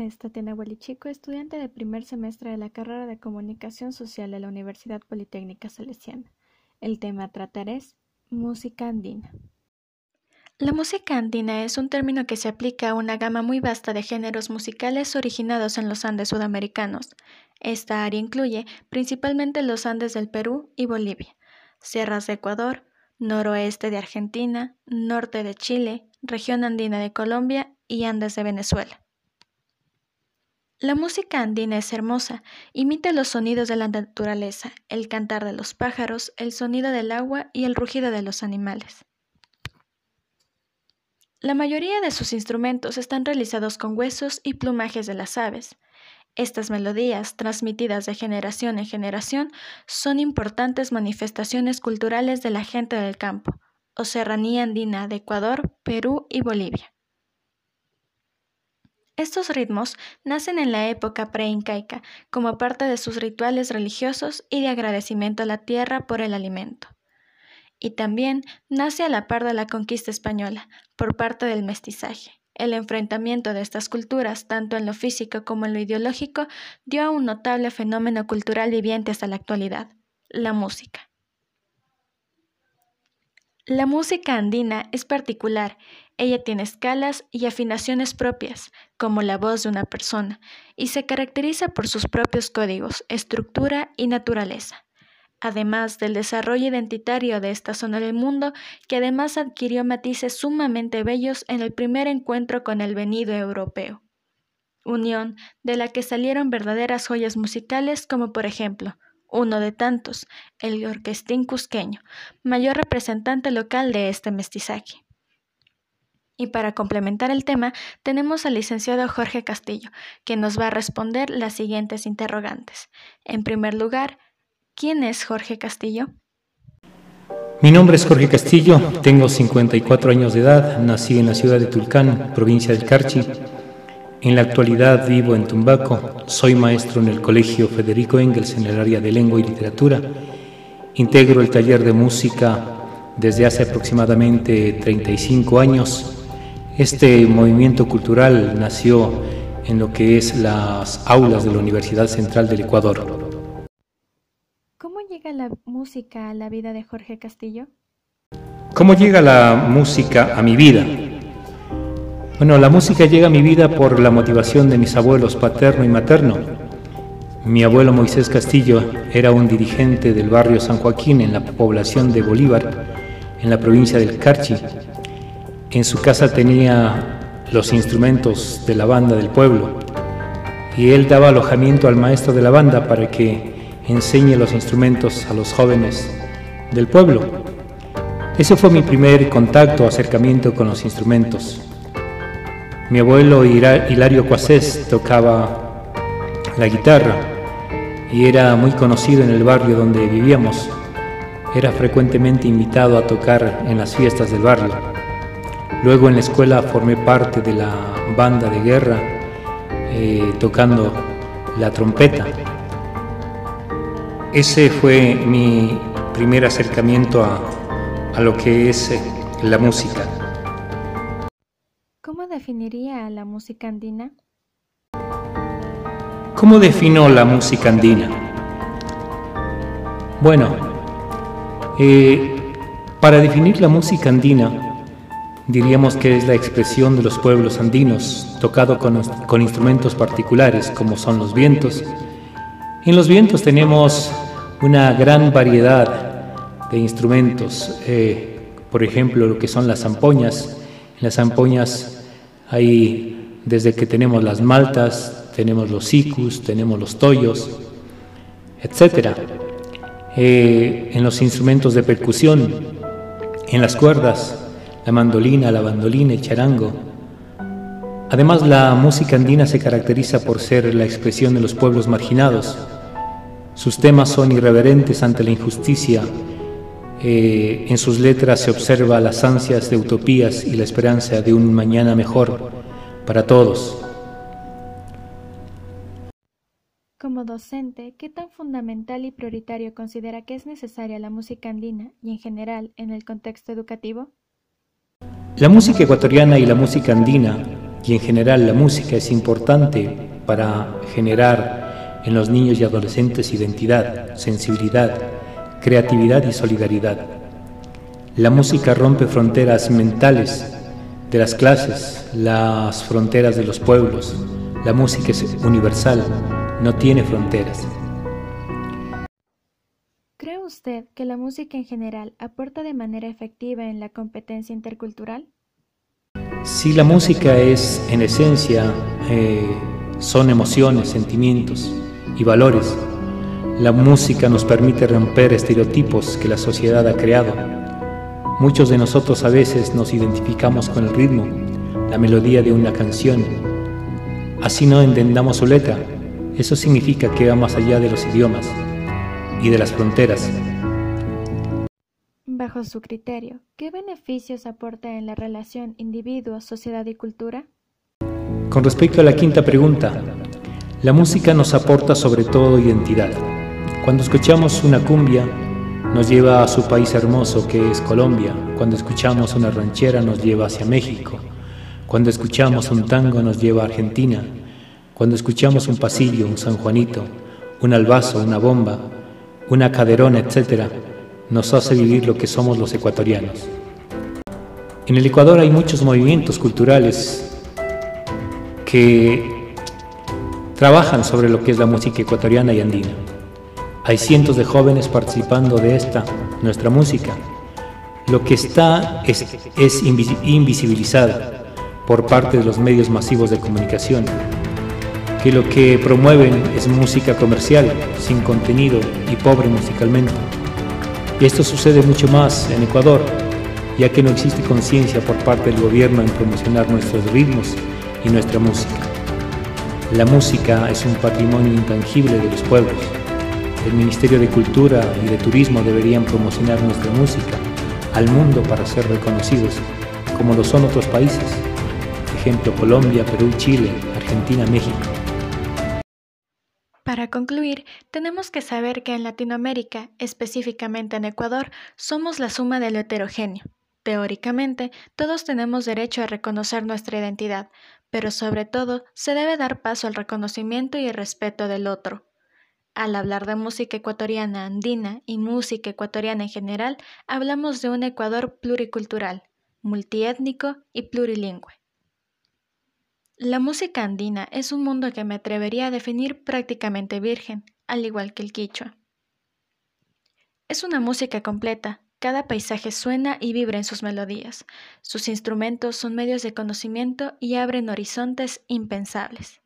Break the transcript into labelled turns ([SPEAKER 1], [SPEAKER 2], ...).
[SPEAKER 1] es Tatiana Huelichico, estudiante de primer semestre de la carrera de Comunicación Social de la Universidad Politécnica Salesiana. El tema a tratar es música andina. La música andina es un término que se aplica a una gama muy vasta de géneros musicales originados en los Andes sudamericanos. Esta área incluye principalmente los Andes del Perú y Bolivia, sierras de Ecuador, noroeste de Argentina, norte de Chile, región andina de Colombia y Andes de Venezuela. La música andina es hermosa, imita los sonidos de la naturaleza, el cantar de los pájaros, el sonido del agua y el rugido de los animales. La mayoría de sus instrumentos están realizados con huesos y plumajes de las aves. Estas melodías, transmitidas de generación en generación, son importantes manifestaciones culturales de la gente del campo, o serranía andina de Ecuador, Perú y Bolivia. Estos ritmos nacen en la época preincaica como parte de sus rituales religiosos y de agradecimiento a la tierra por el alimento y también nace a la par de la conquista española por parte del mestizaje. El enfrentamiento de estas culturas, tanto en lo físico como en lo ideológico, dio a un notable fenómeno cultural viviente hasta la actualidad, la música. La música andina es particular, ella tiene escalas y afinaciones propias, como la voz de una persona, y se caracteriza por sus propios códigos, estructura y naturaleza además del desarrollo identitario de esta zona del mundo, que además adquirió matices sumamente bellos en el primer encuentro con el venido europeo. Unión de la que salieron verdaderas joyas musicales como por ejemplo, uno de tantos, el orquestín cusqueño, mayor representante local de este mestizaje. Y para complementar el tema, tenemos al licenciado Jorge Castillo, que nos va a responder las siguientes interrogantes. En primer lugar, ¿Quién es Jorge Castillo?
[SPEAKER 2] Mi nombre es Jorge Castillo, tengo 54 años de edad, nací en la ciudad de Tulcán, provincia del Carchi. En la actualidad vivo en Tumbaco, soy maestro en el Colegio Federico Engels en el área de lengua y literatura. Integro el taller de música desde hace aproximadamente 35 años. Este movimiento cultural nació en lo que es las aulas de la Universidad Central del Ecuador
[SPEAKER 1] llega la música a la vida de Jorge Castillo?
[SPEAKER 2] ¿Cómo llega la música a mi vida? Bueno, la música llega a mi vida por la motivación de mis abuelos paterno y materno. Mi abuelo Moisés Castillo era un dirigente del barrio San Joaquín en la población de Bolívar, en la provincia del Carchi. En su casa tenía los instrumentos de la banda del pueblo y él daba alojamiento al maestro de la banda para que enseñe los instrumentos a los jóvenes del pueblo. Ese fue mi primer contacto, acercamiento con los instrumentos. Mi abuelo Hilario Cuasés tocaba la guitarra y era muy conocido en el barrio donde vivíamos. Era frecuentemente invitado a tocar en las fiestas del barrio. Luego en la escuela formé parte de la banda de guerra eh, tocando la trompeta. Ese fue mi primer acercamiento a, lo que es eh, la música.
[SPEAKER 1] ¿Cómo definiría la música andina?
[SPEAKER 2] ¿Cómo defino la música andina? Bueno, eh, para definir la música andina, diríamos que es la expresión de los pueblos andinos, tocado con, con instrumentos particulares como son los vientos, en los vientos tenemos una gran variedad de instrumentos, eh, por ejemplo, lo que son las zampoñas. En las zampoñas hay desde que tenemos las maltas, tenemos los sicus, tenemos los toyos, etc. Eh, en los instrumentos de percusión, en las cuerdas, la mandolina, la bandolina, el charango. Además, la música andina se caracteriza por ser la expresión de los pueblos marginados, sus temas son irreverentes ante la injusticia. Eh, en sus letras se observa las ansias de utopías y la esperanza de un mañana mejor para todos.
[SPEAKER 1] Como docente, ¿qué tan fundamental y prioritario considera que es necesaria la música andina y en general en el contexto educativo?
[SPEAKER 2] La música ecuatoriana y la música andina y en general la música es importante para generar en los niños y adolescentes identidad, sensibilidad, creatividad y solidaridad. La música rompe fronteras mentales de las clases, las fronteras de los pueblos. La música es universal, no tiene fronteras.
[SPEAKER 1] ¿Cree usted que la música en general aporta de manera efectiva en la competencia intercultural?
[SPEAKER 2] Si la música es, en esencia, eh, son emociones, sentimientos y valores. La música nos permite romper estereotipos que la sociedad ha creado. Muchos de nosotros a veces nos identificamos con el ritmo, la melodía de una canción. Así no entendamos su letra. Eso significa que va más allá de los idiomas y de las fronteras.
[SPEAKER 1] Bajo su criterio, ¿qué beneficios aporta en la relación individuo, sociedad y cultura?
[SPEAKER 2] Con respecto a la quinta pregunta, la música nos aporta sobre todo identidad. Cuando escuchamos una cumbia, nos lleva a su país hermoso que es Colombia. Cuando escuchamos una ranchera, nos lleva hacia México. Cuando escuchamos un tango, nos lleva a Argentina. Cuando escuchamos un pasillo, un San Juanito, un albazo, una bomba, una caderona, etc., nos hace vivir lo que somos los ecuatorianos. En el Ecuador hay muchos movimientos culturales que trabajan sobre lo que es la música ecuatoriana y andina. Hay cientos de jóvenes participando de esta, nuestra música. Lo que está es, invisibilizado por parte de los medios masivos de comunicación, que lo que promueven es música comercial, sin contenido y pobre musicalmente. Y esto sucede mucho más en Ecuador, ya que no existe conciencia por parte del gobierno en promocionar nuestros ritmos y nuestra música. La música es un patrimonio intangible de los pueblos. El Ministerio de Cultura y de Turismo deberían promocionar nuestra música al mundo para ser reconocidos, como lo son otros países. Ejemplo Colombia, Perú, Chile, Argentina, México.
[SPEAKER 1] Para concluir, tenemos que saber que en Latinoamérica, específicamente en Ecuador, somos la suma de lo heterogéneo. Teóricamente, todos tenemos derecho a reconocer nuestra identidad, pero sobre todo se debe dar paso al reconocimiento y el respeto del otro. Al hablar de música ecuatoriana andina y música ecuatoriana en general, hablamos de un Ecuador pluricultural, multiétnico y plurilingüe. La música andina es un mundo que me atrevería a definir prácticamente virgen, al igual que el quichua. Es una música completa, cada paisaje suena y vibra en sus melodías. Sus instrumentos son medios de conocimiento y abren horizontes impensables.